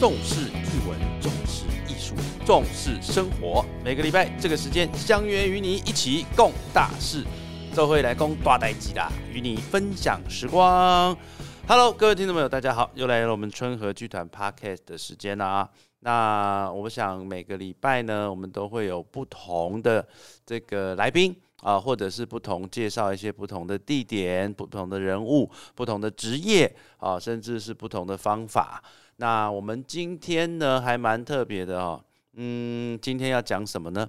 重视译文，重视艺术，重视生活。每个礼拜这个时间相约与你一起共大事，这回来攻大代机啦，与你分享时光。Hello，各位听众朋友，大家好，又来了我们春和剧团 Podcast 的时间啦。那我想每个礼拜呢，我们都会有不同的这个来宾啊，或者是不同介绍一些不同的地点、不同的人物、不同的职业啊，甚至是不同的方法。那我们今天呢，还蛮特别的哦。嗯，今天要讲什么呢？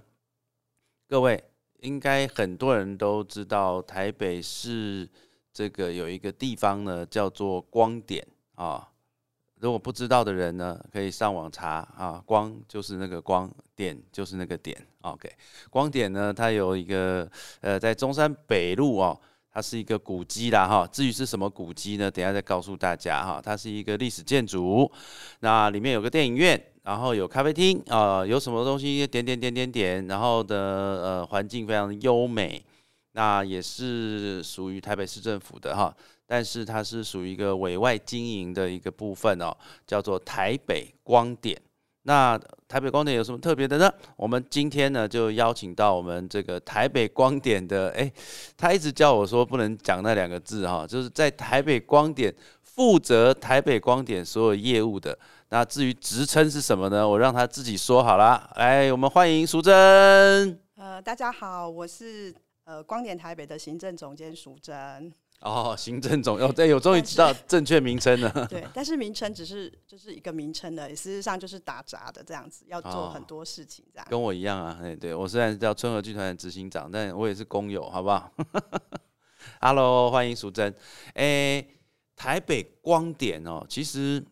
各位应该很多人都知道，台北市这个有一个地方呢，叫做光点啊。如果不知道的人呢，可以上网查啊。光就是那个光点，就是那个点。OK，光点呢，它有一个呃，在中山北路哦。它是一个古迹啦，哈。至于是什么古迹呢？等下再告诉大家哈。它是一个历史建筑，那里面有个电影院，然后有咖啡厅啊，有什么东西点点点点点，然后的呃环境非常优美，那也是属于台北市政府的哈，但是它是属于一个委外经营的一个部分哦，叫做台北光点。那台北光点有什么特别的呢？我们今天呢就邀请到我们这个台北光点的，哎，他一直叫我说不能讲那两个字哈，就是在台北光点负责台北光点所有业务的。那至于职称是什么呢？我让他自己说好了。来，我们欢迎淑珍。呃，大家好，我是呃光点台北的行政总监淑珍。哦，行政总哦，对，有终于知道正确名称了。对，但是名称只是就是一个名称的，事实上就是打杂的这样子，要做很多事情这样。跟我一样啊，哎，对我虽然是叫春和剧团的执行长，但我也是工友，好不好？Hello，欢迎淑珍。哎，台北光点哦，其实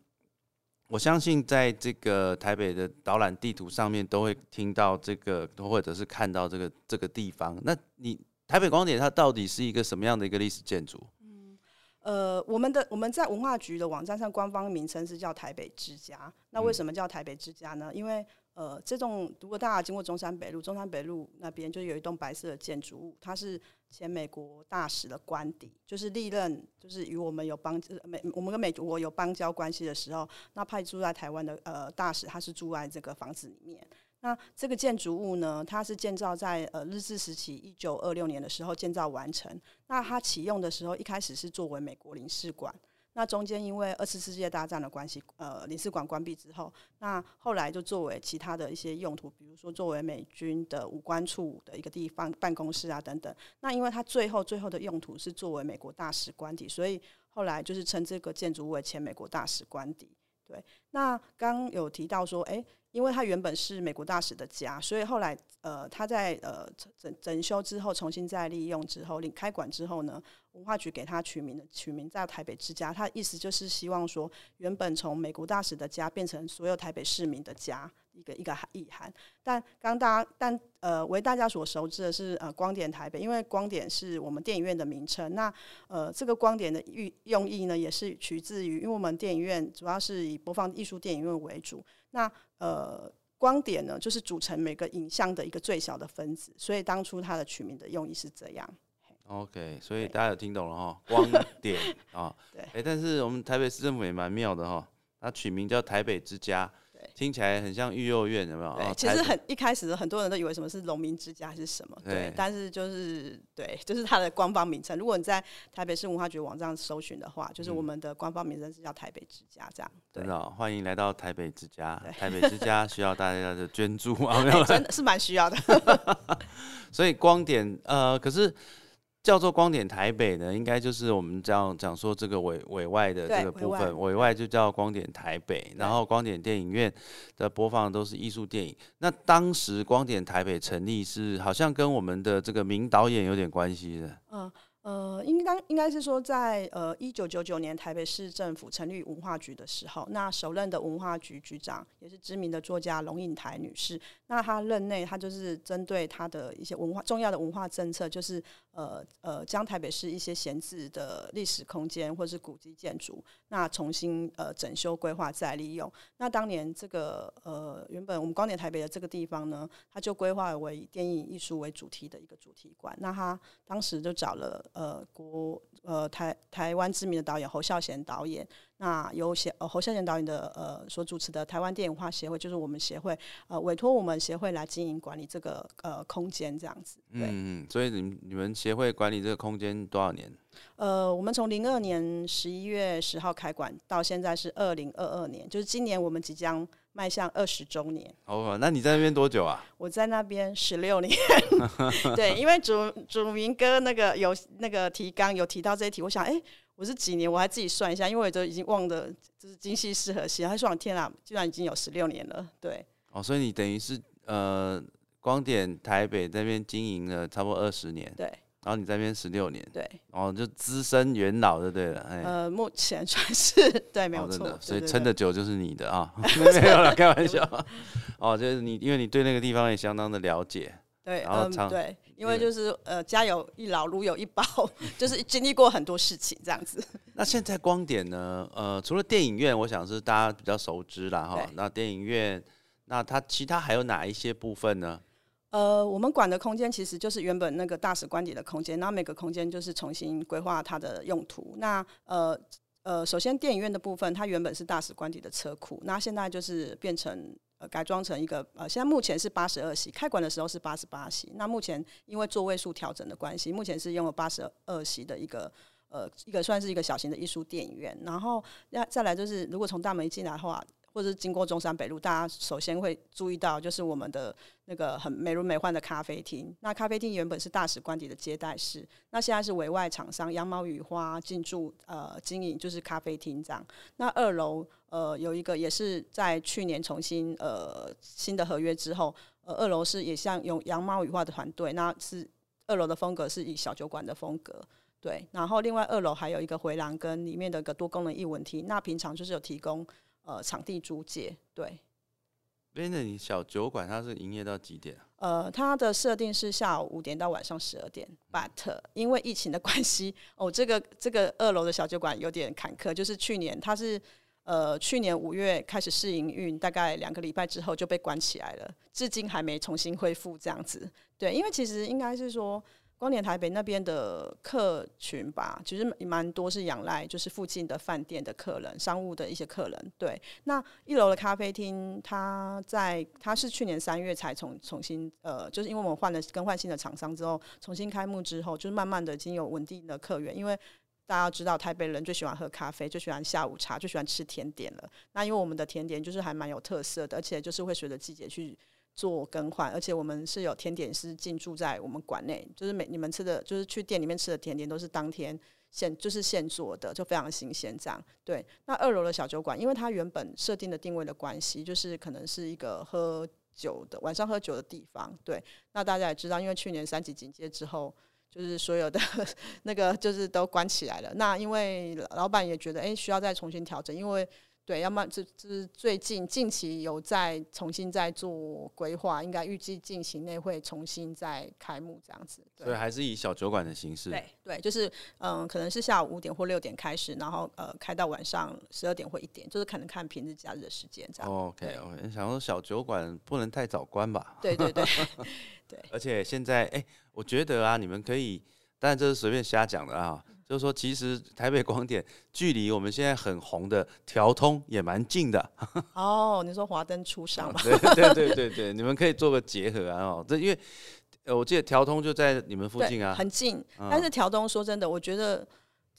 我相信在这个台北的导览地图上面都会听到这个，或者是看到这个这个地方。那你？台北光点它到底是一个什么样的一个历史建筑？嗯，呃，我们的我们在文化局的网站上官方名称是叫台北之家。那为什么叫台北之家呢？因为呃，这栋如果大家经过中山北路，中山北路那边就有一栋白色的建筑物，它是前美国大使的官邸，就是历任就是与我们有邦美我们跟美国有邦交关系的时候，那派驻在台湾的呃大使，他是住在这个房子里面。那这个建筑物呢，它是建造在呃日治时期一九二六年的时候建造完成。那它启用的时候，一开始是作为美国领事馆。那中间因为二次世界大战的关系，呃，领事馆关闭之后，那后来就作为其他的一些用途，比如说作为美军的武官处的一个地方办公室啊等等。那因为它最后最后的用途是作为美国大使官邸，所以后来就是称这个建筑物为前美国大使官邸。对，那刚有提到说，哎。因为他原本是美国大使的家，所以后来呃他在呃整整修之后，重新再利用之后，领开馆之后呢，文化局给他取名的取名在台北之家，他意思就是希望说，原本从美国大使的家变成所有台北市民的家，一个一个意涵。但刚大家但呃为大家所熟知的是呃光点台北，因为光点是我们电影院的名称，那呃这个光点的寓用意呢，也是取自于，因为我们电影院主要是以播放艺术电影院为主。那呃，光点呢，就是组成每个影像的一个最小的分子，所以当初它的取名的用意是这样。OK，所以大家有听懂了哈，光点 啊，对，哎，但是我们台北市政府也蛮妙的哈，它取名叫台北之家。听起来很像育幼院，有没有？对，其实很一开始很多人都以为什么是农民之家还是什么，对。但是就是对，就是它的官方名称。如果你在台北市文化局网站搜寻的话，就是我们的官方名称是叫台北之家，这样。真的，欢迎来到台北之家。台北之家需要大家的捐助啊，没有？真的是蛮需要的。所以光点呃，可是。叫做光点台北呢，应该就是我们这样讲说这个委委外的这个部分，委外就叫光点台北，然后光点电影院的播放都是艺术电影。那当时光点台北成立是好像跟我们的这个名导演有点关系的。嗯。呃，应当应该是说，在呃一九九九年台北市政府成立文化局的时候，那首任的文化局局长也是知名的作家龙应台女士。那她任内，她就是针对她的一些文化重要的文化政策，就是呃呃将台北市一些闲置的历史空间或是古迹建筑，那重新呃整修规划再利用。那当年这个呃原本我们光点台北的这个地方呢，它就规划为电影艺术为主题的一个主题馆。那他当时就找了。呃，国呃台台湾知名的导演侯孝贤导演，那由协呃侯孝贤导演的呃所主持的台湾电影化协会，就是我们协会呃委托我们协会来经营管理这个呃空间这样子。对，嗯，所以你你们协会管理这个空间多少年？呃，我们从零二年十一月十号开馆到现在是二零二二年，就是今年我们即将迈向二十周年。哦，那你在那边多久啊？我在那边十六年，对，因为主主明哥那个有那个提纲有提到这一题，我想，哎、我是几年？我还自己算一下，因为我都已经忘的，就是今夕是何夕。他说：“天啊，居然已经有十六年了。”对，哦，所以你等于是呃光点台北那边经营了差不多二十年，对，然后你在那边十六年，对，哦，就资深元老就对了，哎。呃，目前算是对，没有错所以对撑的久就是你的啊，没有了，开玩笑。哦，就是你，因为你对那个地方也相当的了解，对，嗯，然后常对，因为就是呃，家有一老，如有一宝，就是经历过很多事情这样子。那现在光点呢？呃，除了电影院，我想是大家比较熟知啦哈。那电影院，那它其他还有哪一些部分呢？呃，我们管的空间其实就是原本那个大使官邸的空间，然后每个空间就是重新规划它的用途。那呃呃，首先电影院的部分，它原本是大使官邸的车库，那现在就是变成呃改装成一个呃，现在目前是八十二席，开馆的时候是八十八席。那目前因为座位数调整的关系，目前是用了八十二席的一个。呃，一个算是一个小型的艺术电影院，然后那再来就是，如果从大门一进来的话，或者是经过中山北路，大家首先会注意到就是我们的那个很美轮美奂的咖啡厅。那咖啡厅原本是大使官邸的接待室，那现在是委外厂商羊毛雨花进驻呃经营，就是咖啡厅这样。那二楼呃有一个也是在去年重新呃新的合约之后，呃二楼是也像用羊毛雨花的团队，那是二楼的风格是以小酒馆的风格。对，然后另外二楼还有一个回廊跟里面的一个多功能艺文厅，那平常就是有提供呃场地租借，对，因为那你小酒馆它是营业到几点啊？呃，它的设定是下午五点到晚上十二点，but 因为疫情的关系，哦，这个这个二楼的小酒馆有点坎坷，就是去年它是呃去年五月开始试营运，大概两个礼拜之后就被关起来了，至今还没重新恢复这样子。对，因为其实应该是说。光年台北那边的客群吧，其实蛮多是仰赖就是附近的饭店的客人、商务的一些客人。对，那一楼的咖啡厅，它在它是去年三月才重重新呃，就是因为我们换了更换新的厂商之后，重新开幕之后，就是慢慢的已经有稳定的客源，因为。大家知道台北人最喜欢喝咖啡，最喜欢下午茶，最喜欢吃甜点了。那因为我们的甜点就是还蛮有特色的，而且就是会随着季节去做更换，而且我们是有甜点师进驻在我们馆内，就是每你们吃的就是去店里面吃的甜点都是当天现就是现做的，就非常新鲜这样。对，那二楼的小酒馆，因为它原本设定的定位的关系，就是可能是一个喝酒的晚上喝酒的地方。对，那大家也知道，因为去年三级警戒之后。就是所有的 那个就是都关起来了。那因为老板也觉得，哎、需要再重新调整，因为对，要么这这是最近近期有在重新再做规划，应该预计近期内会重新再开幕这样子。对所以还是以小酒馆的形式。对对，就是嗯，可能是下午五点或六点开始，然后呃开到晚上十二点或一点，就是可能看平日假日的时间这样。OK OK，想说小酒馆不能太早关吧？对对 对，而且现在，哎、我觉得啊，你们可以，当然这是随便瞎讲的啊，就是说，其实台北光点距离我们现在很红的调通也蛮近的。哦，你说华灯初上吧？对对对对对，你们可以做个结合啊。哦，这因为呃，我记得调通就在你们附近啊。很近。嗯但是调通说真的，我觉得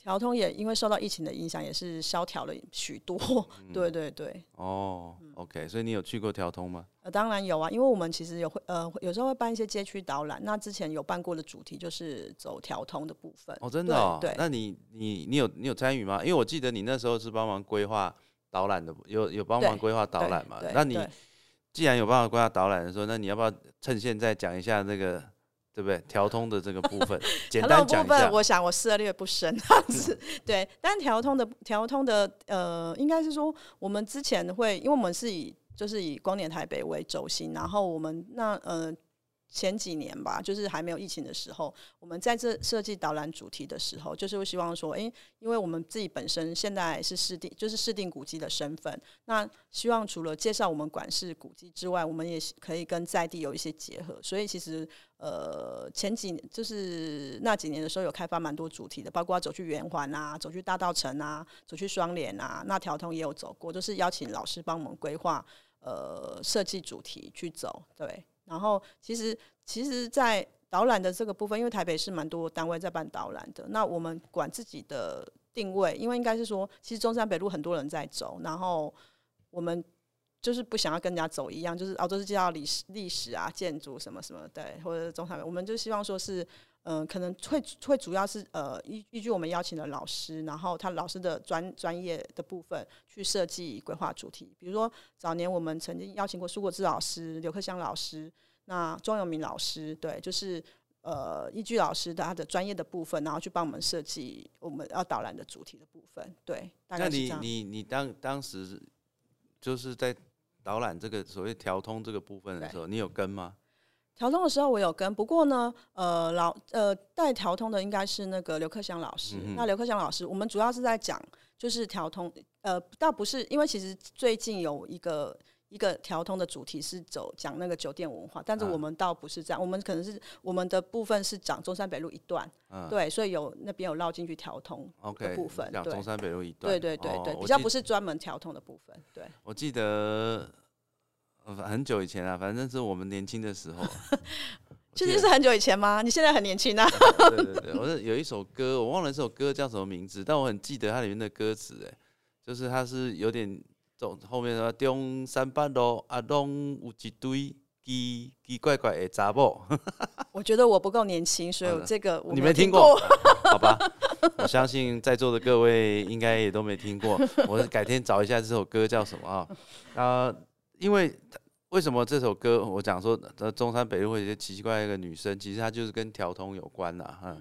调通也因为受到疫情的影响，也是萧条了许多。嗯对对对，哦，OK，所以你有去过调通吗？呃，当然有啊，因为我们其实有会呃有时候会办一些街区导览，那之前有办过的主题就是走调通的部分。哦，真的哦。对对那你你你有你有参与吗？因为我记得你那时候是帮忙规划导览的，有有帮忙对规划导览嘛？那你既然有办法规划导览的时候，那你要不要趁现在讲一下那个对不对？调通的这个部分，简调单部分，讲一下。我想我涉猎不深，这样子。对，但调通的调通的呃，应该是说我们之前会，因为我们是以就是以光年台北为轴心，然后我们那呃前几年吧，就是还没有疫情的时候，我们在这设计导览主题的时候，就是会希望说，诶，因为我们自己本身现在是市定，就是市定古迹的身份，那希望除了介绍我们管事古迹之外，我们也可以跟在地有一些结合。所以其实，呃，前几年就是那几年的时候，有开发蛮多主题的，包括走去圆环啊，走去大道城啊，走去双联啊，那条通也有走过，都是邀请老师帮我们规划，呃，设计主题去走，对。然后，其实，其实，在导览的这个部分，因为台北是蛮多单位在办导览的，那我们管自己的定位，因为应该是说，其实中山北路很多人在走，然后我们就是不想要跟人家走一样，就是哦，都是介绍历史、历史啊、建筑什么什么，对，或者中山，我们就希望说是。嗯，可能会会主要是呃依依据我们邀请的老师，然后他老师的专专业的部分去设计规划主题。比如说早年我们曾经邀请过苏国志老师、刘克湘老师、那庄永明老师，对，就是呃依据老师的他的专业的部分，然后去帮我们设计我们要导览的主题的部分。对，那你你你当当时就是在导览这个所谓调通这个部分的时候，你有跟吗？调通的时候我有跟，不过呢，呃，老呃带调通的应该是那个刘克祥老师。那刘克祥老师，我们主要是在讲就是调通，呃，倒不是因为其实最近有一个一个调通的主题是走讲那个酒店文化，但是我们倒不是这样，我们可能是我们的部分是讲中山北路一段，对，所以有那边有绕进去调通的部分，讲中山北路一段，对对对对，比较不是专门调通的部分，对。我记得。很久以前啊，反正是我们年轻的时候。确实是很久以前吗？你现在很年轻啊。对对对，我是有一首歌，我忘了这首歌叫什么名字，但我很记得它里面的歌词，哎，就是它是有点走后面说中山八路阿东有一堆奇奇怪怪的杂某。我觉得我不够年轻，所以这个你没听过，好吧？我相信在座的各位应该也都没听过。我改天找一下这首歌叫什么啊？啊。因为为什么这首歌我讲说呃中山北路会有些奇奇怪怪的女生，其实它就是跟调通有关呐，哈。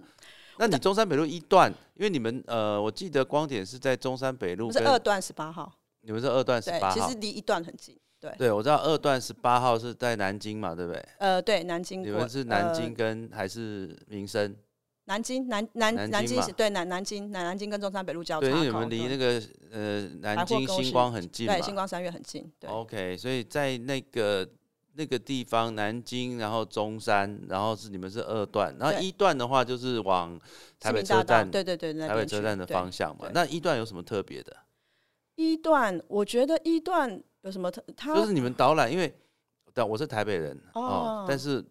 那你中山北路一段，因为你们呃，我记得光点是在中山北路，是二段十八号，你们是二段十八号，其实离一段很近，对。对，我知道二段十八号是在南京嘛，对不对？呃，对，南京。你们是南京跟还是民生？南京南南南京是对南南京南南京跟中山北路交叉，对，因为你们离那个呃南京星光很近对，星光三月很近。对，OK，所以在那个那个地方，南京，然后中山，然后是你们是二段，然后一段的话就是往台北车站，对对对，台北车站的方向嘛。那一段有什么特别的？一段，我觉得一段有什么特？它就是你们导览，因为但，我是台北人哦，但是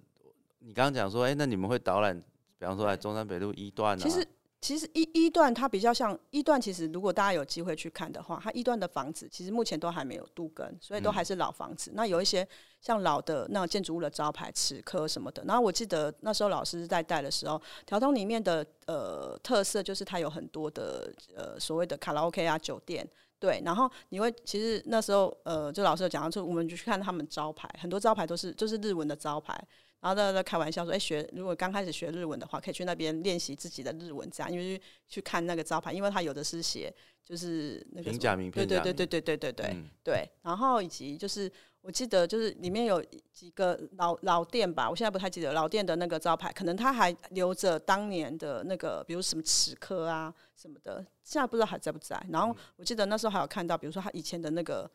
你刚刚讲说，哎，那你们会导览？比方说，在中山北路一段，其实其实一一段它比较像一段。其实如果大家有机会去看的话，它一段的房子其实目前都还没有杜根，所以都还是老房子。那有一些像老的那种建筑物的招牌、齿科什么的。然后我记得那时候老师在带的时候，条通里面的呃特色就是它有很多的呃所谓的卡拉 OK 啊酒店，对。然后你会其实那时候呃就老师有讲到，就我们就去看他们招牌，很多招牌都是就是日文的招牌。然后大家在开玩笑说：“哎，学如果刚开始学日文的话，可以去那边练习自己的日文，这样，因为去看那个招牌，因为它有的是写就是那个平假名，对对对对对对对对对。然后以及就是我记得就是里面有几个老老店吧，我现在不太记得老店的那个招牌，可能他还留着当年的那个，比如什么齿科啊什么的，现在不知道还在不在。然后我记得那时候还有看到，比如说他以前的那个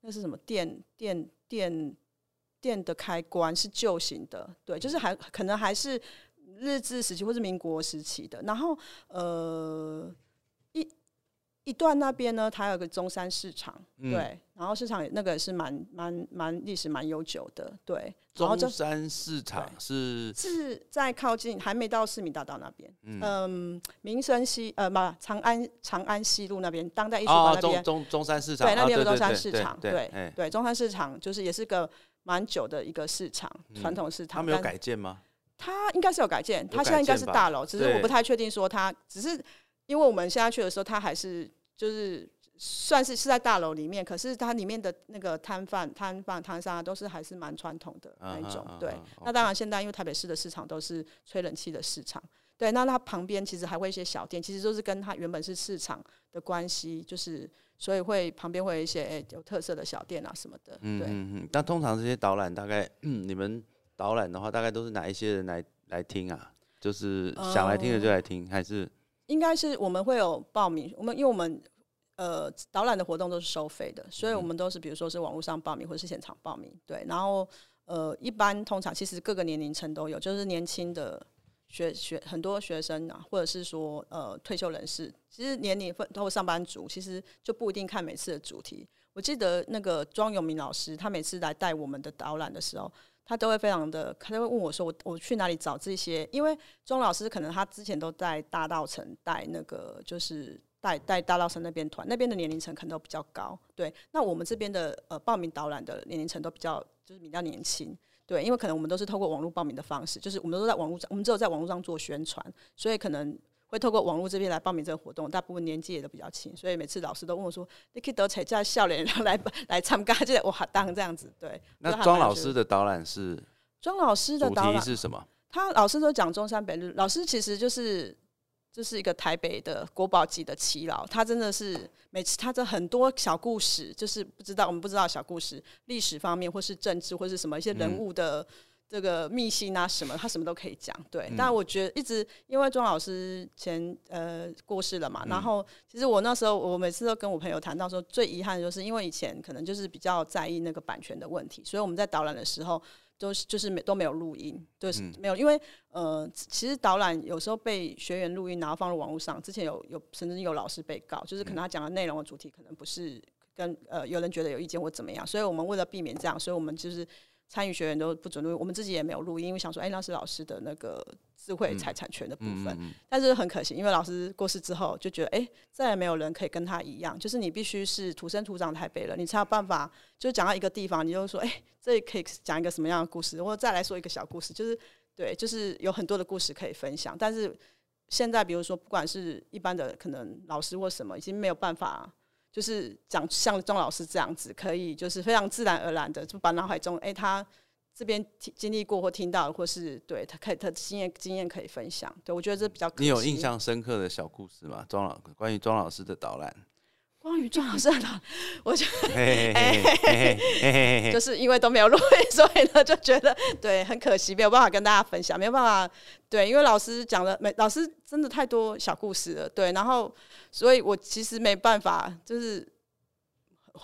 那是什么电电电。”店的开关是旧型的，对，就是还可能还是日治时期或是民国时期的。然后，呃，一一段那边呢，它有个中山市场，对，然后市场那个也是蛮蛮蛮历史蛮悠久的，对。中山市场是是在靠近还没到市民大道那边，嗯，民生西呃不长安长安西路那边，当代艺术馆那边，中中山市场，对，那边有中山市场，对对，中山市场就是也是个。蛮久的一个市场，传统市场。它没有改建吗？它应该是有改建，它现在应该是大楼，只是我不太确定说它，只是因为我们现在去的时候，它还是就是算是是在大楼里面，可是它里面的那个摊贩、摊贩、摊商都是还是蛮传统的那一种。对，那当然现在因为台北市的市场都是吹冷气的市场，对，那它旁边其实还会一些小店，其实都是跟它原本是市场的关系，就是。所以会旁边会有一些诶有特色的小店啊什么的。嗯嗯嗯。那通常这些导览大概你们导览的话，大概都是哪一些人来来听啊？就是想来听的就来听，还是应该是我们会有报名，我们因为我们呃导览的活动都是收费的，所以我们都是比如说是网络上报名或者是现场报名，对。然后呃一般通常其实各个年龄层都有，就是年轻的学学很多学生啊，或者是说呃退休人士，其实年龄分包括上班族，其实就不一定看每次的主题。我记得那个庄永明老师，他每次来带我们的导览的时候。他都会非常的，他都会问我说：“我我去哪里找这些？”因为庄老师可能他之前都在大道城带那个，就是带带大道城那边团，那边的年龄层可能都比较高。对，那我们这边的呃报名导览的年龄层都比较就是比较年轻。对，因为可能我们都是透过网络报名的方式，就是我们都在网络上，我们只有在网络上做宣传，所以可能。会透过网络这边来报名这个活动，大部分年纪也都比较轻，所以每次老师都问我说：“你可以得彩叫笑脸，然后来来参加，就哇当这样子。”对。那庄老师的导览是？庄老师的导览是什么？他老师都讲中山北路，老师其实就是就是一个台北的国宝级的耆老，他真的是每次他的很多小故事，就是不知道我们不知道小故事，历史方面或是政治或是什么一些人物的。这个秘辛啊，什么他什么都可以讲，对。但我觉得一直因为庄老师前呃过世了嘛，然后其实我那时候我每次都跟我朋友谈到说，最遗憾的就是因为以前可能就是比较在意那个版权的问题，所以我们在导览的时候都是就是没都没有录音，就是没有，因为呃其实导览有时候被学员录音，然后放入网络上，之前有有甚至有老师被告，就是可能他讲的内容的主题可能不是跟呃有人觉得有意见或怎么样，所以我们为了避免这样，所以我们就是。参与学员都不准录，我们自己也没有录音，因为想说，哎，那是老师的那个智慧财产权的部分。但是很可惜，因为老师过世之后，就觉得，哎，再也没有人可以跟他一样，就是你必须是土生土长台北人，你才有办法，就讲到一个地方，你就说，哎，这里可以讲一个什么样的故事，或者再来说一个小故事，就是对，就是有很多的故事可以分享。但是现在，比如说，不管是一般的可能老师或什么，已经没有办法。就是讲像钟老师这样子，可以就是非常自然而然的就把脑海中哎他这边经历过或听到，或是对他可以他经验经验可以分享。对我觉得这比较你有印象深刻的小故事吗？庄老关于庄老师的导览。关于庄老师的，我觉得，就是因为都没有录音，所以呢就觉得对很可惜，没有办法跟大家分享，没有办法对，因为老师讲的没，老师真的太多小故事了，对，然后所以我其实没办法，就是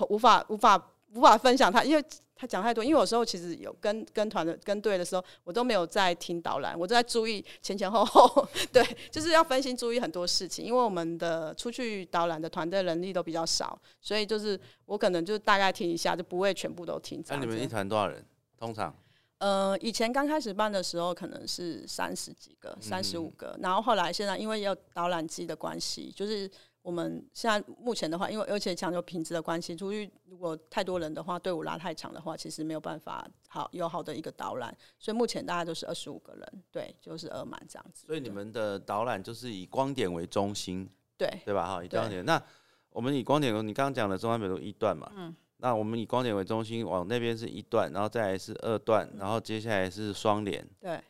无法无法无法分享他，因为。他讲太多，因为有时候其实有跟跟团的跟队的时候，我都没有在听导览，我都在注意前前后后。对，就是要分心注意很多事情，因为我们的出去导览的团队人力都比较少，所以就是我可能就大概听一下，就不会全部都听。那你们一团多少人？通常？呃，以前刚开始办的时候可能是三十几个、三十五个，然后后来现在因为有导览机的关系，就是。我们现在目前的话，因为而且讲究品质的关系，出去如果太多人的话，队伍拉太长的话，其实没有办法好有好的一个导览。所以目前大概都是二十五个人，对，就是二满这样子。所以你们的导览就是以光点为中心，对对吧？哈，以光点。那我们以光点，你刚刚讲的中山北路一段嘛，嗯，那我们以光点为中心，往那边是一段，然后再来是二段，然后接下来是双联，对，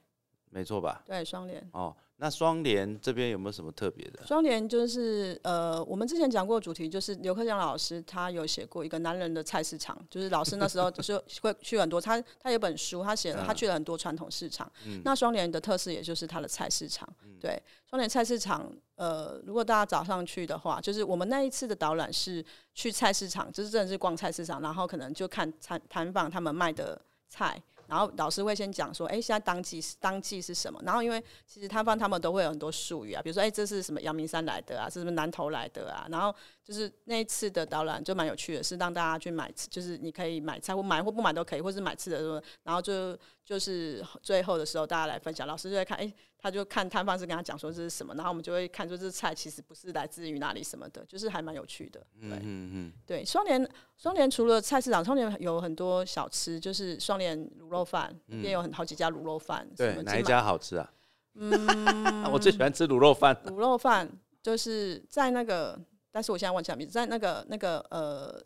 没错吧？对，双联。哦。那双联这边有没有什么特别的？双联就是呃，我们之前讲过主题，就是刘克强老师他有写过一个男人的菜市场，就是老师那时候 就是会去很多，他他有本书，他写了他去了很多传统市场。那双联的特色也就是它的菜市场。对，双联菜市场，呃，如果大家早上去的话，就是我们那一次的导览是去菜市场，就是真的是逛菜市场，然后可能就看摊摊贩他们卖的菜。然后老师会先讲说，哎，现在当季当季是什么？然后因为其实摊贩他们都会有很多术语啊，比如说，哎，这是什么阳明山来的啊，是什么南投来的啊？然后就是那一次的导览就蛮有趣的，是让大家去买，就是你可以买菜或买或不买都可以，或是买吃的什么，然后就就是最后的时候大家来分享，老师就会看，哎。他就看摊贩是跟他讲说这是什么，然后我们就会看出这菜其实不是来自于哪里什么的，就是还蛮有趣的。对，嗯嗯对，双联双联除了菜市场，双联有很多小吃，就是双联卤肉饭，也有很好几家卤肉饭。对，哪一家好吃啊？嗯，我最喜欢吃卤肉饭。卤肉饭就是在那个，但是我现在忘记名字，在那个那个呃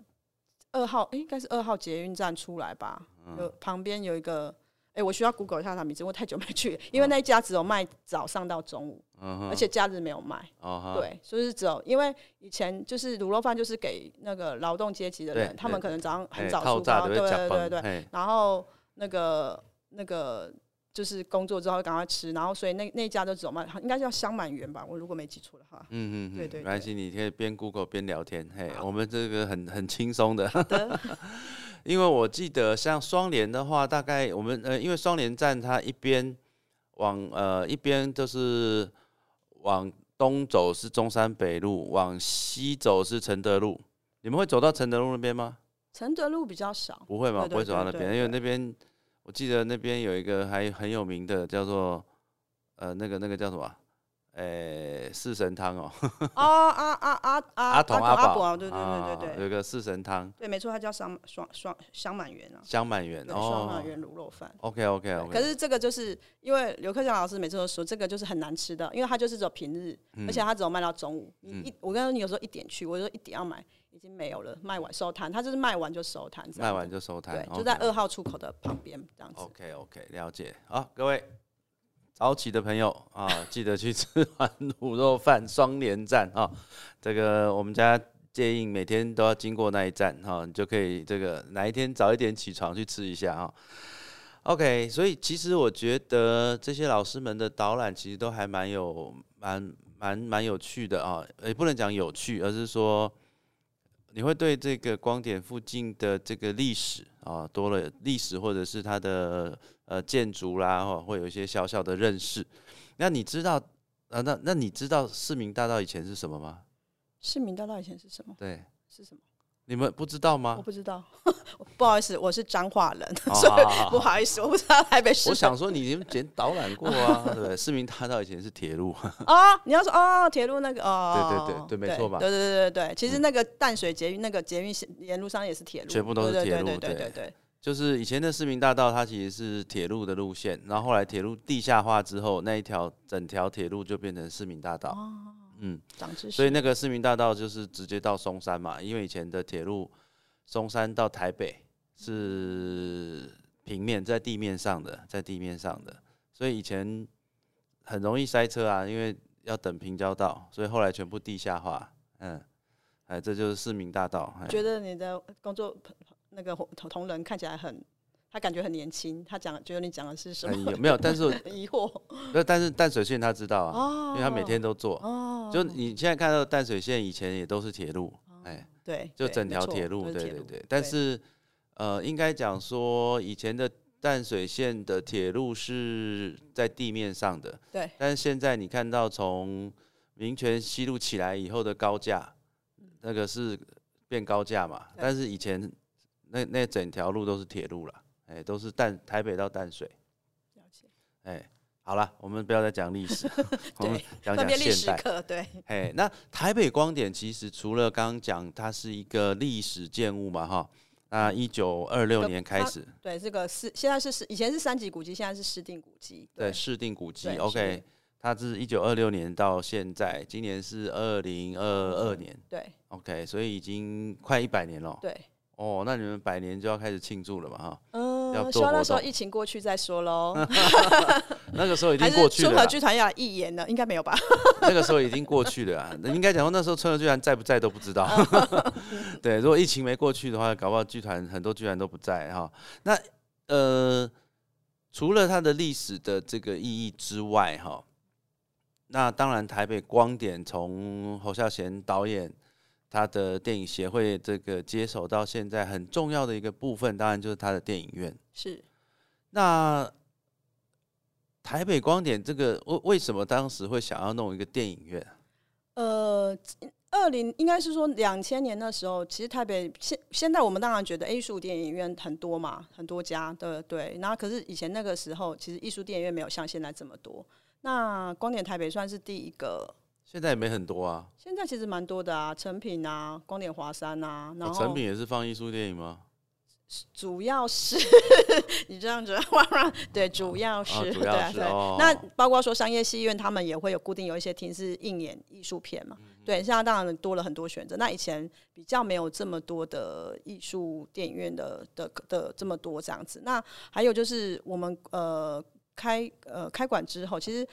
二号，应该是二号捷运站出来吧？有旁边有一个。哎，我需要 Google 一下他名字，我太久没去，因为那一家只有卖早上到中午，而且假日没有卖。对，所以只有因为以前就是卤肉饭就是给那个劳动阶级的人，他们可能早上很早出发，对对对对。然后那个那个就是工作之后赶快吃，然后所以那那一家就只有卖，应该叫香满园吧，我如果没记错的话。嗯嗯嗯，对对没关系，你可以边 Google 边聊天。嘿，我们这个很很轻松的，的 因为我记得像双联的话，大概我们呃，因为双联站它一边往呃一边就是往东走是中山北路，往西走是承德路。你们会走到承德路那边吗？承德路比较少，不会吗？对对不会走到那边，因为那边我记得那边有一个还很有名的叫做呃那个那个叫什么啊？诶、四神汤哦，啊啊啊啊啊！阿童阿宝，宝，对对对啊对对有一个四神汤对，没错，它叫香双双香满园啊，香满园对，双哦满。园卤肉饭。OK OK OK，可是这个就是因为刘克强老师每次都说这个就是很难吃的，因为它就是只有平日，嗯而且它只有卖到中午。你一我跟你说你有时候一点去，我说一点要买，已经没有了，卖完收摊，它就是卖完就收摊，卖完就收摊对，，就在二号出口的旁边这样子。OK OK，了解。好，各位早起的朋友啊，记得去吃完卤肉饭双连站啊。这个我们家介印每天都要经过那一站哈、你就可以这个哪一天早一点起床去吃一下哈、OK，所以其实我觉得这些老师们的导览其实都还蛮有蛮蛮蛮有趣的啊，也不能讲有趣，而是说你会对这个光点附近的这个历史啊，多了历史或者是它的呃建筑啦，哈，会有一些小小的认识。那你知道啊？那那你知道市民大道以前是什么吗？市民大道以前是什么？对，是什么？你们不知道吗我？不知道，不好意思，我是彰化人，哦 所以不好意思，我不知道台北市。我想说，你以前导览过啊，对不对？市民大道以前是铁路，哦，你要说哦，铁路那个哦，对对对对没错吧嗯对对对对对，其实那个淡水捷运那个捷运线沿路上也是铁路，全部都是铁路对对对对对对。就是以前的市民大道，它其实是铁路的路线，然后后来铁路地下化之后，那一条整条铁路就变成市民大道。哦，嗯，长知识。所以那个市民大道就是直接到松山嘛，因为以前的铁路松山到台北是平面在地面上的，在地面上的，所以以前很容易塞车啊，因为要等平交道，所以后来全部地下化。嗯，哎，这就是市民大道。哎觉得你的工作那个同同仁看起来很，他感觉很年轻，他讲觉得你讲的是什么？没有？但是我 疑惑那但是淡水线他知道啊，哦因为他每天都做。哦，就你现在看到的淡水线以前也都是铁路，哎，对，对就整条铁路对对对。但是呃，应该讲说以前的淡水线的铁路是在地面上的，对但是现在你看到从民权西路起来以后的高架，那个是变高架嘛，但是以前那那整条路都是铁路了，哎，都是淡台北到淡水，了解哎。好了，我们不要再讲历史，我们讲讲历现代。史课，对哎，那台北光点其实除了刚刚讲它是一个历史建物嘛，哈，那一九二六年开始，对，这个是现在是是以前是三级古迹，现在是市定古迹，对，市定古迹，OK，它是一九二六年到现在，今年是二零二二年对，OK，所以已经快一百年了。对，哦，那你们百年就要开始庆祝了嘛，哈，要嗯，希望那时候疫情过去再说喽，那个时候已经过去了啦，春和剧团要来义演了，应该没有吧？那个时候已经过去了啊。那应该讲说那时候春和剧团在不在都不知道。对，如果疫情没过去的话，搞不好剧团很多剧团都不在哈。那呃，除了它的历史的这个意义之外，哈，那当然台北光点从侯孝贤导演他的电影协会这个接手到现在，很重要的一个部分，当然就是他的电影院。是那台北光点这个为为什么当时会想要弄一个电影院啊？呃，二零应该是说两千年的时候，其实台北现现在我们当然觉得艺术电影院很多嘛，很多家对对。然后可是以前那个时候，其实艺术电影院没有像现在这么多。那光点台北算是第一个，现在也没很多啊。现在其实蛮多的啊，成品啊，光点华山啊，然后哦成品也是放艺术电影吗？主要是 你这样子，对，主要是、对啊对。哦那包括说商业戏院，他们也会有固定有一些厅是映演艺术片嘛。嗯对，现在当然多了很多选择。那以前比较没有这么多的艺术电影院的的的这么多这样子。那还有就是我们呃开呃开馆之后，其实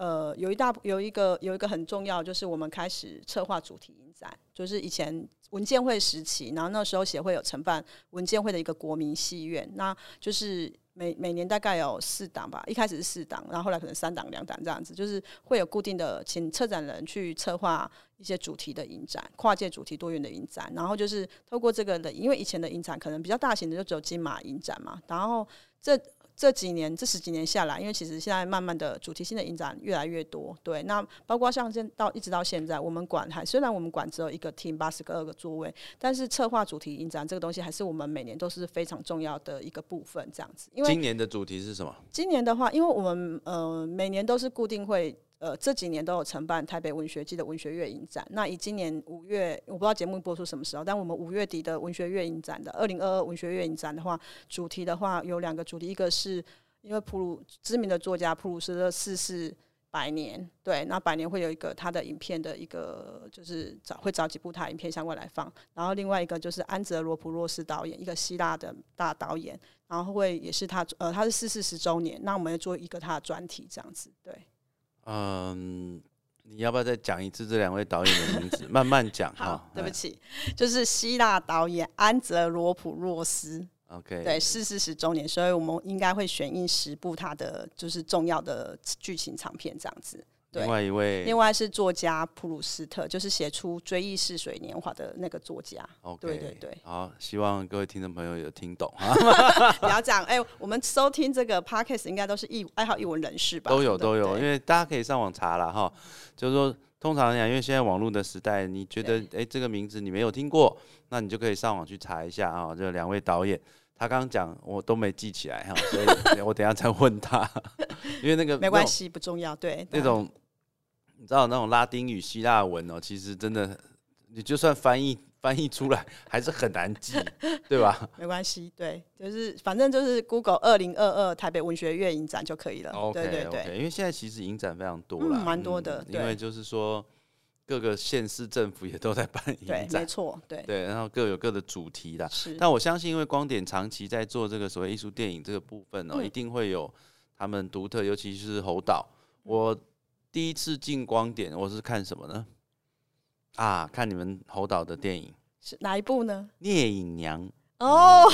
呃，有一大有一个有一个很重要，就是我们开始策划主题影展，就是以前文建会时期，然后那时候协会有承办文建会的一个国民戏院，那就是每每年大概有四档吧，一开始是四档，然后后来可能三档两档这样子，就是会有固定的请策展人去策划一些主题的影展，跨界主题多元的影展，然后就是透过这个的，因为以前的影展可能比较大型的就只有金马影展嘛，然后这。这几年这十几年下来，因为其实现在慢慢的主题性的影展越来越多，对，那包括像现到一直到现在，我们馆还虽然我们馆只有一个厅八十个二个座位，但是策划主题影展这个东西还是我们每年都是非常重要的一个部分，这样子。因为今年的主题是什么？今年的话，因为我们呃每年都是固定会。呃，这几年都有承办台北文学季的文学月影展。那以今年五月，我不知道节目播出什么时候，但我们五月底的文学月影展的二零二二文学月影展的话，主题的话有两个主题，一个是因为普鲁知名的作家普鲁斯的逝世百年，对，那百年会有一个他的影片的一个，就是找会找几部他影片相关来放。然后另外一个就是安泽罗普洛斯导演，一个希腊的大导演，然后会也是他呃他是逝世十周年，那我们要做一个他的专题这样子，对。嗯，你要不要再讲一次这两位导演的名字？慢慢讲哈。对不起，就是希腊导演安泽罗普洛斯。OK，对，四四十周年，所以我们应该会选映十部他的就是重要的剧情长片这样子。另外一位，另外是作家普鲁斯特，就是写出《追忆似水年华》的那个作家。OK，对对对。好，希望各位听众朋友有听懂啊。不要讲，哎，我们收听这个 Podcast 应该都是艺爱好艺文人士吧？都有都有，因为大家可以上网查了哈。就是说，通常讲，因为现在网络的时代，你觉得哎这个名字你没有听过，那你就可以上网去查一下啊。这两位导演，他刚刚讲我都没记起来哈，所以 我等下再问他，因为那个没关系，不重要。对，那种。你知道那种拉丁语、希腊文哦，其实真的，你就算翻译翻译出来，还是很难记，对吧？没关系，对，就是反正就是 Google 二零二二台北文学月影展就可以了。OK，对对对，因为现在其实影展非常多了，蛮多的。因为就是说，各个县市政府也都在办影展，没错，对对，然后各有各的主题的。是，但我相信，因为光点长期在做这个所谓艺术电影这个部分哦，一定会有他们独特，尤其是侯导，我。第一次进光点，我是看什么呢？啊，看你们侯导的电影是哪一部呢？聂隐娘哦，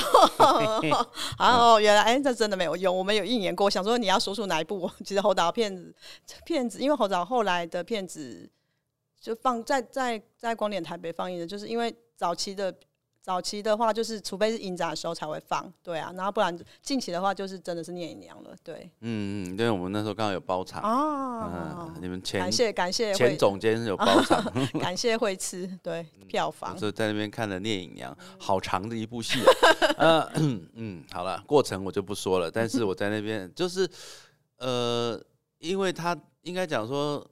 哦，原来哎，这真的没有用。我们有应援过，想说你要说出哪一部？其实侯导片子，片子，因为侯导后来的片子就放在在在光点台北放映的，就是因为早期的。早期的话，就是除非是影展的时候才会放，对啊，然后不然近期的话，就是真的是聂隐娘了，对。嗯嗯，因为我们那时候刚好有包场啊，你们前感谢感谢前总监有包场，感谢惠吃对票房，就在那边看了聂隐娘，好长的一部戏，嗯嗯，好了，过程我就不说了，但是我在那边就是呃，因为他应该讲说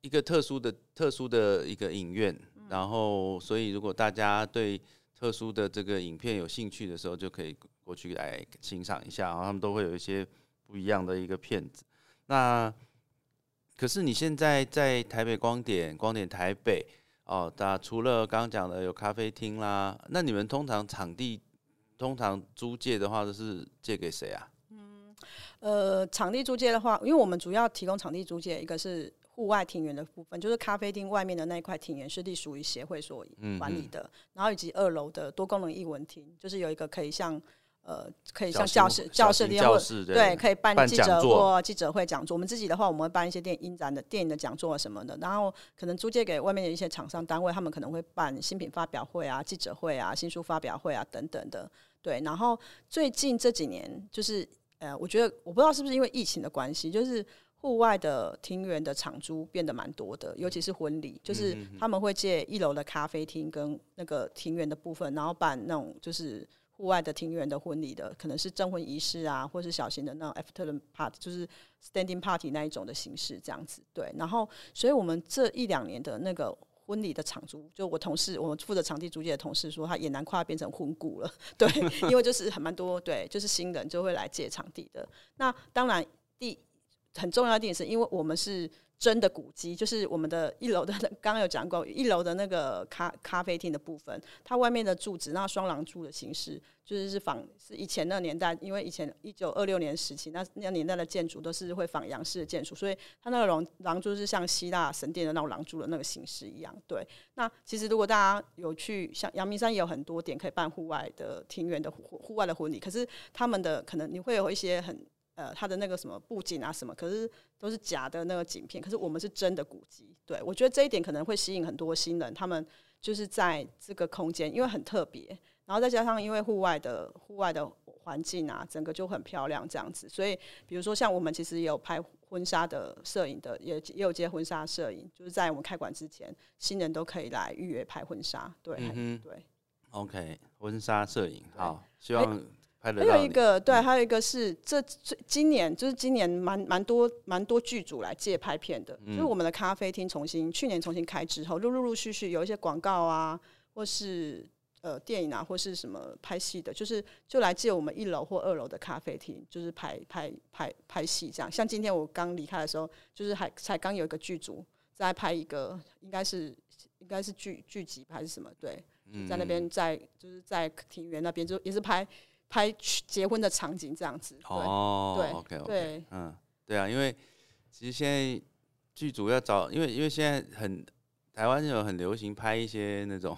一个特殊的特殊的一个影院。然后，所以如果大家对特殊的这个影片有兴趣的时候，就可以过去来欣赏一下。然后他们都会有一些不一样的一个片子。那可是你现在在台北光点、光点台北哦，那除了刚刚讲的有咖啡厅啦，那你们通常场地通常租借的话，都是借给谁啊？嗯，呃，场地租借的话，因为我们主要提供场地租借，一个是。户外庭园的部分，就是咖啡厅外面的那一块庭园是隶属于协会所管理的，然后以及二楼的多功能艺文厅，就是有一个可以像呃，可以像教室、教室、教室对，可以办记者或记者会讲座。我们自己的话，我们会办一些电影展的电影的讲座什么的，然后可能租借给外面的一些厂商单位，他们可能会办新品发表会啊、记者会啊、新书发表会啊等等的。对，然后最近这几年，就是呃，我觉得我不知道是不是因为疫情的关系，就是。户外的庭园的场租变得蛮多的，尤其是婚礼，就是他们会借一楼的咖啡厅跟那个庭园的部分，然后办那种就是户外的庭园的婚礼的，可能是证婚仪式啊，或是小型的那种 after party，就是 standing party 那一种的形式这样子。对，然后所以我们这一两年的那个婚礼的场租，就我同事，我们负责场地租借的同事说，他也难快要变成婚故了。对，因为就是很蛮多，对，就是新人就会来借场地的。那当然第。很重要一点是，因为我们是真的古迹，就是我们的一楼的，刚刚有讲过，一楼的那个咖咖啡厅的部分，它外面的柱子那双廊柱的形式，就是是仿是以前那个年代，因为以前一九二六年时期，那那年代的建筑都是会仿洋式的建筑，所以它那个廊廊柱是像希腊神殿的那种廊柱的那个形式一样。对，那其实如果大家有去，像阳明山也有很多点可以办户外的庭园的户户外的婚礼，可是他们的可能你会有一些很。呃，它的那个什么布景啊，什么，可是都是假的那个景片，可是我们是真的古迹。对我觉得这一点可能会吸引很多新人，他们就是在这个空间，因为很特别，然后再加上因为户外的户外的环境啊，整个就很漂亮这样子。所以，比如说像我们其实也有拍婚纱的摄影的，也也有接婚纱摄影，就是在我们开馆之前，新人都可以来预约拍婚纱。对，嗯对。OK，婚纱摄影，好，希望。还有一个对，还有一个是这这今年就是今年蛮蛮多蛮多剧组来借拍片的，就是我们的咖啡厅重新去年重新开之后，陆陆陆续续有一些广告啊，或是呃电影啊，或是什么拍戏的，就是就来借我们一楼或二楼的咖啡厅，就是拍拍拍拍戏这样。像今天我刚离开的时候，就是还才刚有一个剧组在拍一个，应该是应该是剧剧集还是什么？对，在那边在就是在庭园那边就也是拍。拍结婚的场景这样子哦，对，OK OK，嗯，对啊，因为其实现在剧组要找，因为因为现在很台湾有很流行拍一些那种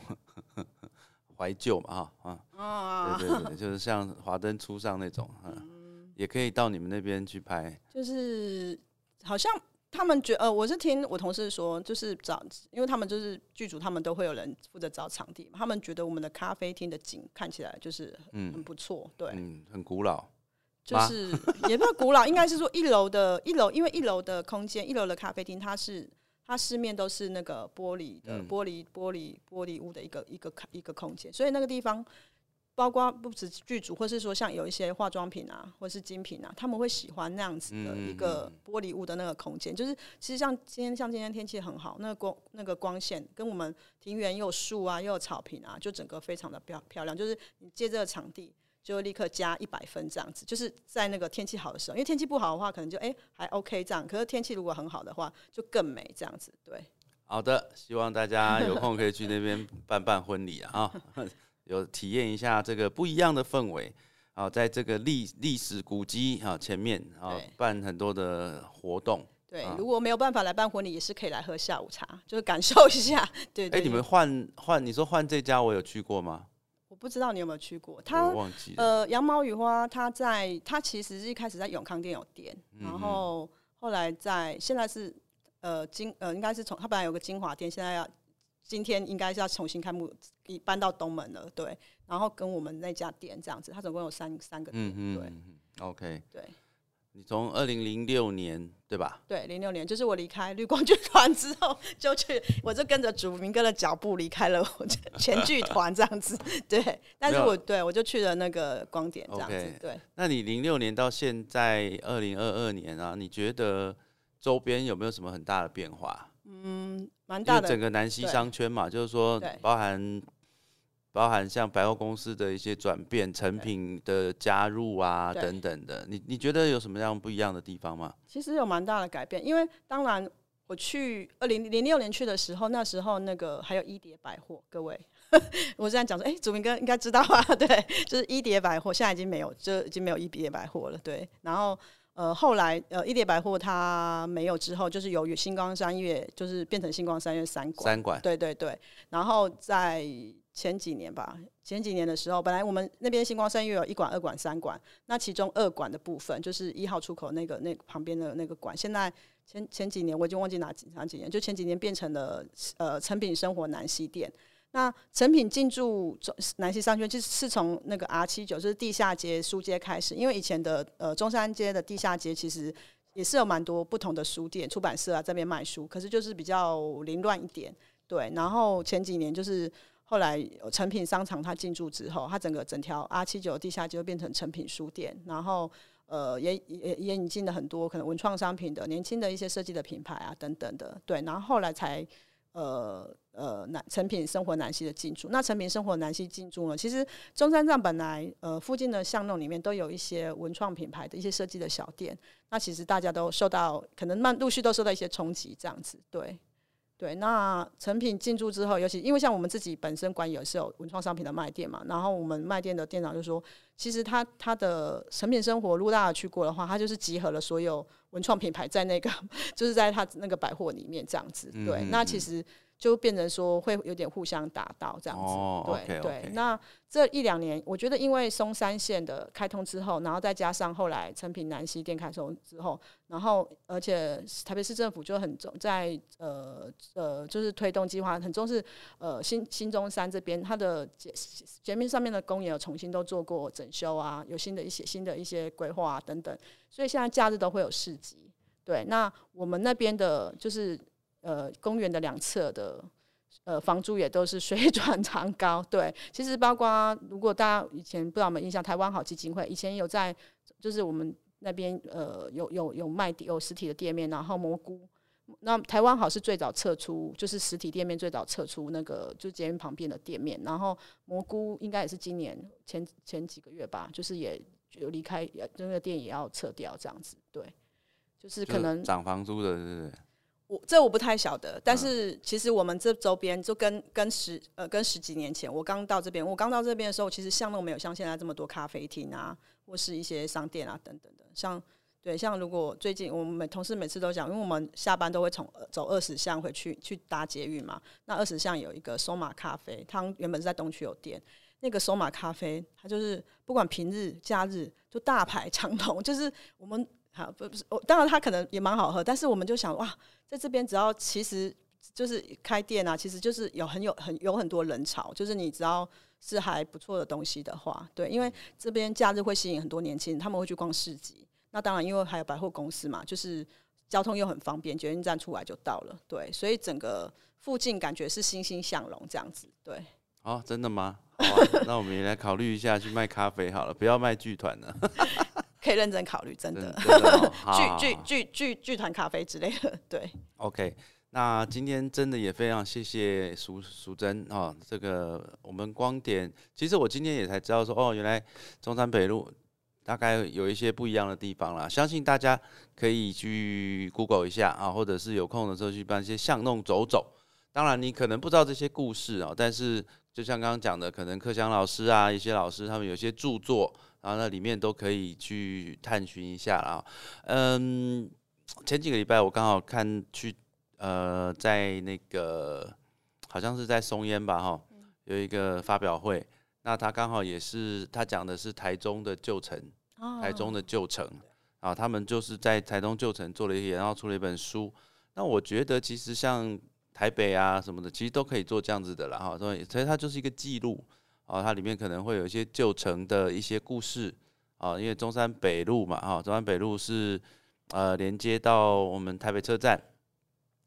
怀旧嘛，哈啊，对对对，就是像华灯初上那种，嗯，也可以到你们那边去拍，就是好像。他们觉呃，我是听我同事说，就是找，因为他们就是剧组，他们都会有人负责找场地。他们觉得我们的咖啡厅的景看起来就是嗯很不错，对，嗯，很古老，就是也不是古老，应该是说一楼的一楼，因为一楼的空间，一楼的咖啡厅，它是它四面都是那个玻璃的玻璃玻璃玻璃屋的一个一个一个空间，所以那个地方。包括不止剧组，或是说像有一些化妆品啊，或是精品啊，他们会喜欢那样子的一个玻璃屋的那个空间。就是其实像今天，像今天天气很好，那个光那个光线跟我们庭园又有树啊，又有草坪啊，就整个非常的漂漂亮。就是你借这个场地，就立刻加一百分这样子。就是在那个天气好的时候，因为天气不好的话，可能就哎还 OK 这样。可是天气如果很好的话，就更美这样子。对，好的，希望大家有空可以去那边办办婚礼啊。有体验一下这个不一样的氛围啊，在这个历历史古迹啊前面啊办很多的活动。对，如果没有办法来办婚礼，也是可以来喝下午茶，就是感受一下。对，哎，你们换换，你说换这家，我有去过吗？我不知道你有没有去过。他忘记呃，羊毛雨花，他在他其实是一开始在永康店有店，然后后来在现在是呃金呃应该是从他本来有个金华店，现在要。今天应该是要重新开幕，搬到东门了，对。然后跟我们那家店这样子，它总共有三三个店，对。OK，对。你从二零零六年对吧？对，零六年就是我离开绿光剧团之后，就去，我就跟着主明哥的脚步离开了我全剧团这样子，对。但是我对我就去了那个光点这样子，对。那你零六年到现在二零二二年啊，你觉得周边有没有什么很大的变化？嗯，蛮大的。整个南西商圈嘛，就是说包含包含像百货公司的一些转变、成品的加入啊等等的，你你觉得有什么样不一样的地方吗？其实有蛮大的改变，因为当然我去二零零六年去的时候，那时候那个还有一叠百货，各位，我这样讲说，哎，祖明哥应该知道啊，对，就是一叠百货，现在已经没有，就已经没有一叠百货了，对，然后。呃，后来呃，一叠百货它没有之后，就是由于星光三月，就是变成星光三月三馆。三馆。对对对。然后在前几年吧，前几年的时候，本来我们那边星光三月有一馆、二馆、三馆，那其中二馆的部分就是一号出口那个那旁边的那个馆，现在前前几年我已经忘记哪几哪几年，就前几年变成了呃成品生活南西店。那成品进驻中南西商圈，就是是从那个 R 七九，就是地下街书街开始。因为以前的呃中山街的地下街，其实也是有蛮多不同的书店、出版社啊这边卖书，可是就是比较凌乱一点。对，然后前几年就是后来成品商场它进驻之后，它整个整条 R 七九地下街就变成成品书店，然后呃也也也引进了很多可能文创商品的年轻的一些设计的品牌啊等等的。对，然后后来才。呃呃南成品生活南西的进驻。那成品生活南西进驻呢，其实中山站本来呃附近的巷弄里面都有一些文创品牌的一些设计的小店，那其实大家都受到可能慢陆续都受到一些冲击，这样子对。对，那成品进驻之后，尤其因为像我们自己本身管也是有文创商品的卖店嘛，然后我们卖店的店长就说，其实他他的成品生活，如果大家去过的话，他就是集合了所有文创品牌在那个，就是在他那个百货里面这样子。对，那其实。就变成说会有点互相打到这样子，对对。那这一两年，我觉得因为松山线的开通之后，然后再加上后来成品南西店开通之后，然后而且台北市政府就很重在呃呃，就是推动计划，很重视呃新新中山这边它的街街面上面的公园有重新都做过整修啊，有新的一些新的一些规划啊等等，所以现在假日都会有市集。对，那我们那边的就是。呃，公园的两侧的呃房租也都是水 涨船高。对，其实包括如果大家以前不知道有没有印象，台湾好基金会以前有在，就是我们那边呃有有有卖有实体的店面，然后蘑菇，那台湾好是最早撤出，就是实体店面最早撤出那个就捷运旁边的店面，然后蘑菇应该也是今年前前几个月吧，就是也有离开，那个店也要撤掉这样子。对，就是可能涨房租的，是。我这我不太晓得，但是其实我们这周边就跟跟十呃跟十几年前我刚到这边，我刚到这边的时候，其实巷弄没有像现在这么多咖啡厅啊，或是一些商店啊等等的。像对像如果最近我们每同事每次都讲，因为我们下班都会从走二十巷回去去搭捷运嘛，那二十巷有一个松马咖啡，它原本是在东区有店，那个松马咖啡它就是不管平日假日就大排长龙，就是我们。好，不不是，我当然它可能也蛮好喝，但是我们就想哇，在这边只要其实就是开店啊，其实就是有很有很有很多人潮，就是你只要是还不错的东西的话，对，因为这边假日会吸引很多年轻人，他们会去逛市集。那当然，因为还有百货公司嘛，就是交通又很方便，捷运站出来就到了，对，所以整个附近感觉是欣欣向荣这样子，对。哦，真的吗？好，那我们也来考虑一下去卖咖啡好了，不要卖剧团了。可以认真考虑，真的剧剧剧剧剧团咖啡之类的，对。OK，那今天真的也非常谢谢淑淑珍啊，这个我们光点，其实我今天也才知道说，哦，原来中山北路大概有一些不一样的地方啦。相信大家可以去 Google 一下啊，或者是有空的时候去办一些巷弄走走。当然，你可能不知道这些故事啊，但是就像刚刚讲的，可能克祥老师啊，一些老师他们有些著作。然后那里面都可以去探寻一下啦。嗯，前几个礼拜我刚好看去，呃，在那个好像是在松烟吧，哈，有一个发表会。那他刚好也是他讲的是台中的旧城，台中的旧城啊，他们就是在台中旧城做了一些，然后出了一本书。那我觉得其实像台北啊什么的，其实都可以做这样子的啦，哈，所以所以它就是一个记录。哦，它里面可能会有一些旧城的一些故事啊，因为中山北路嘛，哈，中山北路是呃连接到我们台北车站，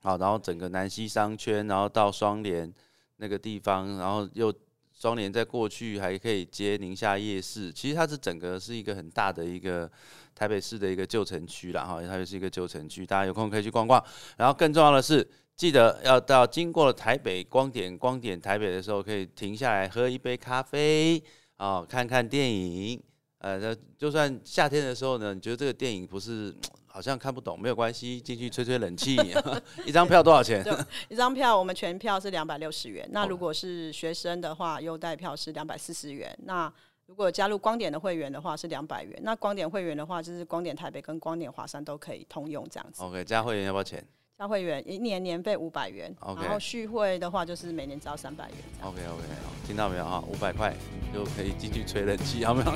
好，然后整个南西商圈，然后到双连那个地方，然后又双连在过去还可以接宁夏夜市，其实它是整个是一个很大的一个台北市的一个旧城区了，哈，它就是一个旧城区，大家有空可以去逛逛，然后更重要的是。记得要到经过了台北光点光点台北的时候，可以停下来喝一杯咖啡啊，看看电影。呃，就算夏天的时候呢，你觉得这个电影不是 好像看不懂，没有关系，进去吹吹冷气。一张票多少钱？一张票我们全票是两百六十元。那如果是学生的话，优待票是两百四十元。那如果加入光点的会员的话是两百元。那光点会员的话，就是光点台北跟光点华山都可以通用这样子。OK，加会员要不要钱？加会员一年年费五百元，然后续会的话就是每年只要三百元。OK OK，听到没有啊？五百块就可以进去吹冷气，好没有？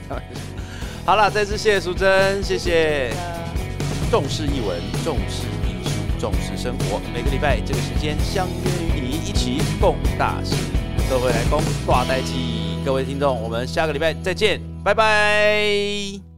好了，再次谢谢淑珍，谢谢。重视译文，重视艺术，重视生活。每个礼拜这个时间相约与你一起共大事，各位来攻挂代机。各位听众，我们下个礼拜再见，拜拜。